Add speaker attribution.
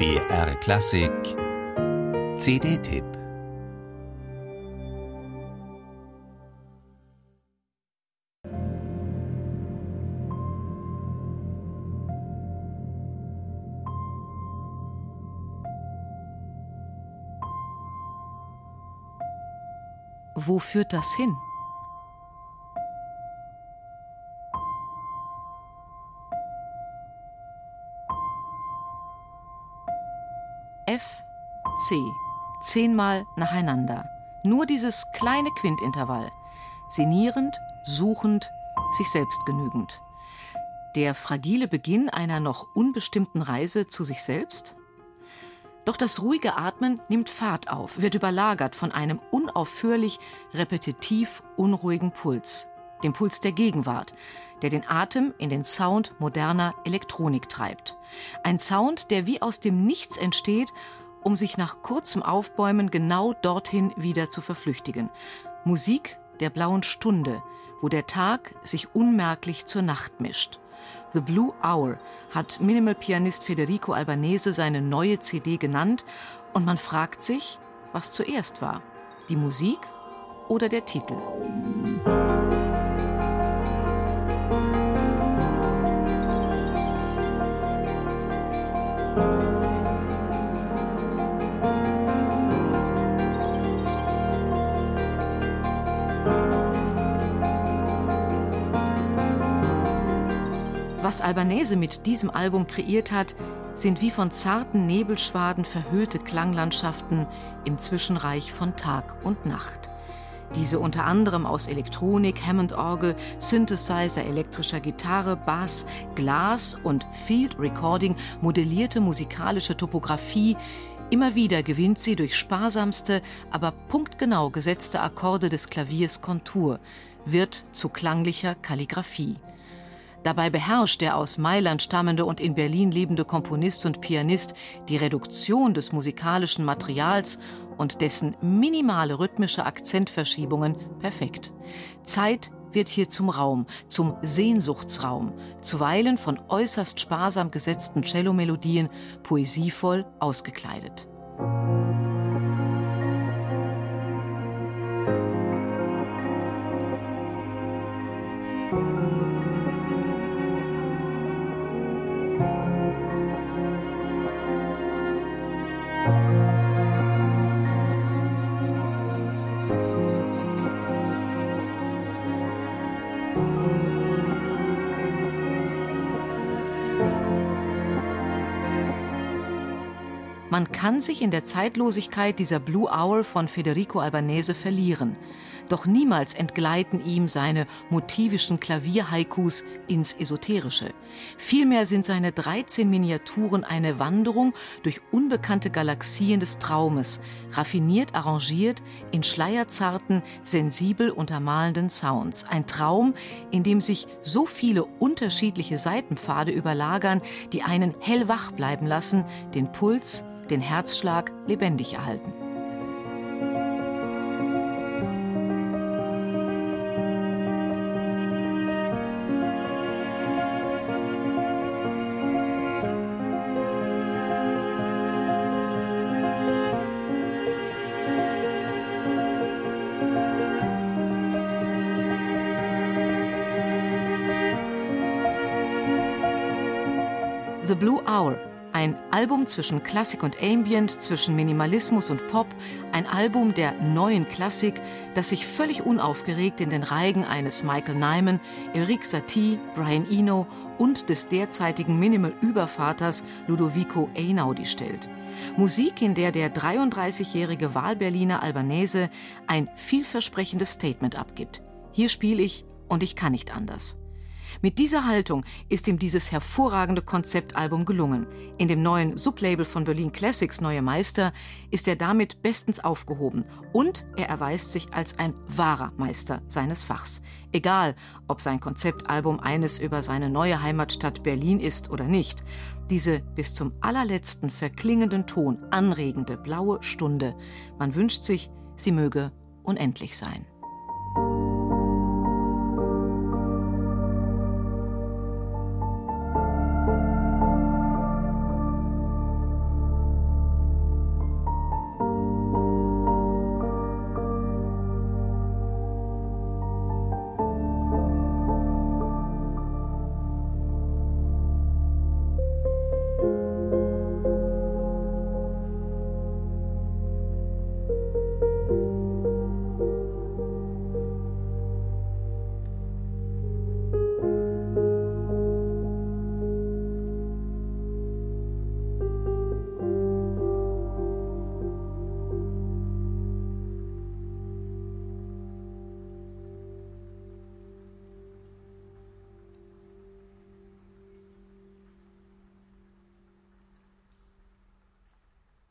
Speaker 1: BR Klassik CD-Tipp
Speaker 2: Wo führt das hin? Zehnmal nacheinander. Nur dieses kleine Quintintervall. Sinnierend, suchend, sich selbst genügend. Der fragile Beginn einer noch unbestimmten Reise zu sich selbst? Doch das ruhige Atmen nimmt Fahrt auf, wird überlagert von einem unaufhörlich repetitiv unruhigen Puls, dem Puls der Gegenwart, der den Atem in den Sound moderner Elektronik treibt. Ein Sound, der wie aus dem Nichts entsteht, um sich nach kurzem Aufbäumen genau dorthin wieder zu verflüchtigen. Musik der blauen Stunde, wo der Tag sich unmerklich zur Nacht mischt. The Blue Hour hat Minimal-Pianist Federico Albanese seine neue CD genannt und man fragt sich, was zuerst war, die Musik oder der Titel. Was Albanese mit diesem Album kreiert hat, sind wie von zarten Nebelschwaden verhüllte Klanglandschaften im Zwischenreich von Tag und Nacht. Diese unter anderem aus Elektronik, Hammond-Orgel, Synthesizer, elektrischer Gitarre, Bass, Glas und Field Recording modellierte musikalische Topographie Immer wieder gewinnt sie durch sparsamste, aber punktgenau gesetzte Akkorde des Klaviers Kontur, wird zu klanglicher Kalligraphie. Dabei beherrscht der aus Mailand stammende und in Berlin lebende Komponist und Pianist die Reduktion des musikalischen Materials und dessen minimale rhythmische Akzentverschiebungen perfekt. Zeit wird hier zum Raum, zum Sehnsuchtsraum, zuweilen von äußerst sparsam gesetzten Cellomelodien poesievoll ausgekleidet. Man kann sich in der Zeitlosigkeit dieser Blue Hour von Federico Albanese verlieren. Doch niemals entgleiten ihm seine motivischen Klavierhaikus ins Esoterische. Vielmehr sind seine 13 Miniaturen eine Wanderung durch unbekannte Galaxien des Traumes, raffiniert arrangiert in schleierzarten, sensibel untermalenden Sounds. Ein Traum, in dem sich so viele unterschiedliche Seitenpfade überlagern, die einen hellwach bleiben lassen, den Puls den Herzschlag lebendig erhalten. The Blue Hour ein Album zwischen Klassik und Ambient, zwischen Minimalismus und Pop, ein Album der neuen Klassik, das sich völlig unaufgeregt in den Reigen eines Michael Nyman, Eric Satie, Brian Eno und des derzeitigen Minimal-Übervaters Ludovico Einaudi stellt. Musik, in der der 33-jährige Wahlberliner Albanese ein vielversprechendes Statement abgibt. Hier spiele ich und ich kann nicht anders. Mit dieser Haltung ist ihm dieses hervorragende Konzeptalbum gelungen. In dem neuen Sublabel von Berlin Classics Neue Meister ist er damit bestens aufgehoben und er erweist sich als ein wahrer Meister seines Fachs. Egal, ob sein Konzeptalbum eines über seine neue Heimatstadt Berlin ist oder nicht. Diese bis zum allerletzten verklingenden Ton anregende blaue Stunde. Man wünscht sich, sie möge unendlich sein.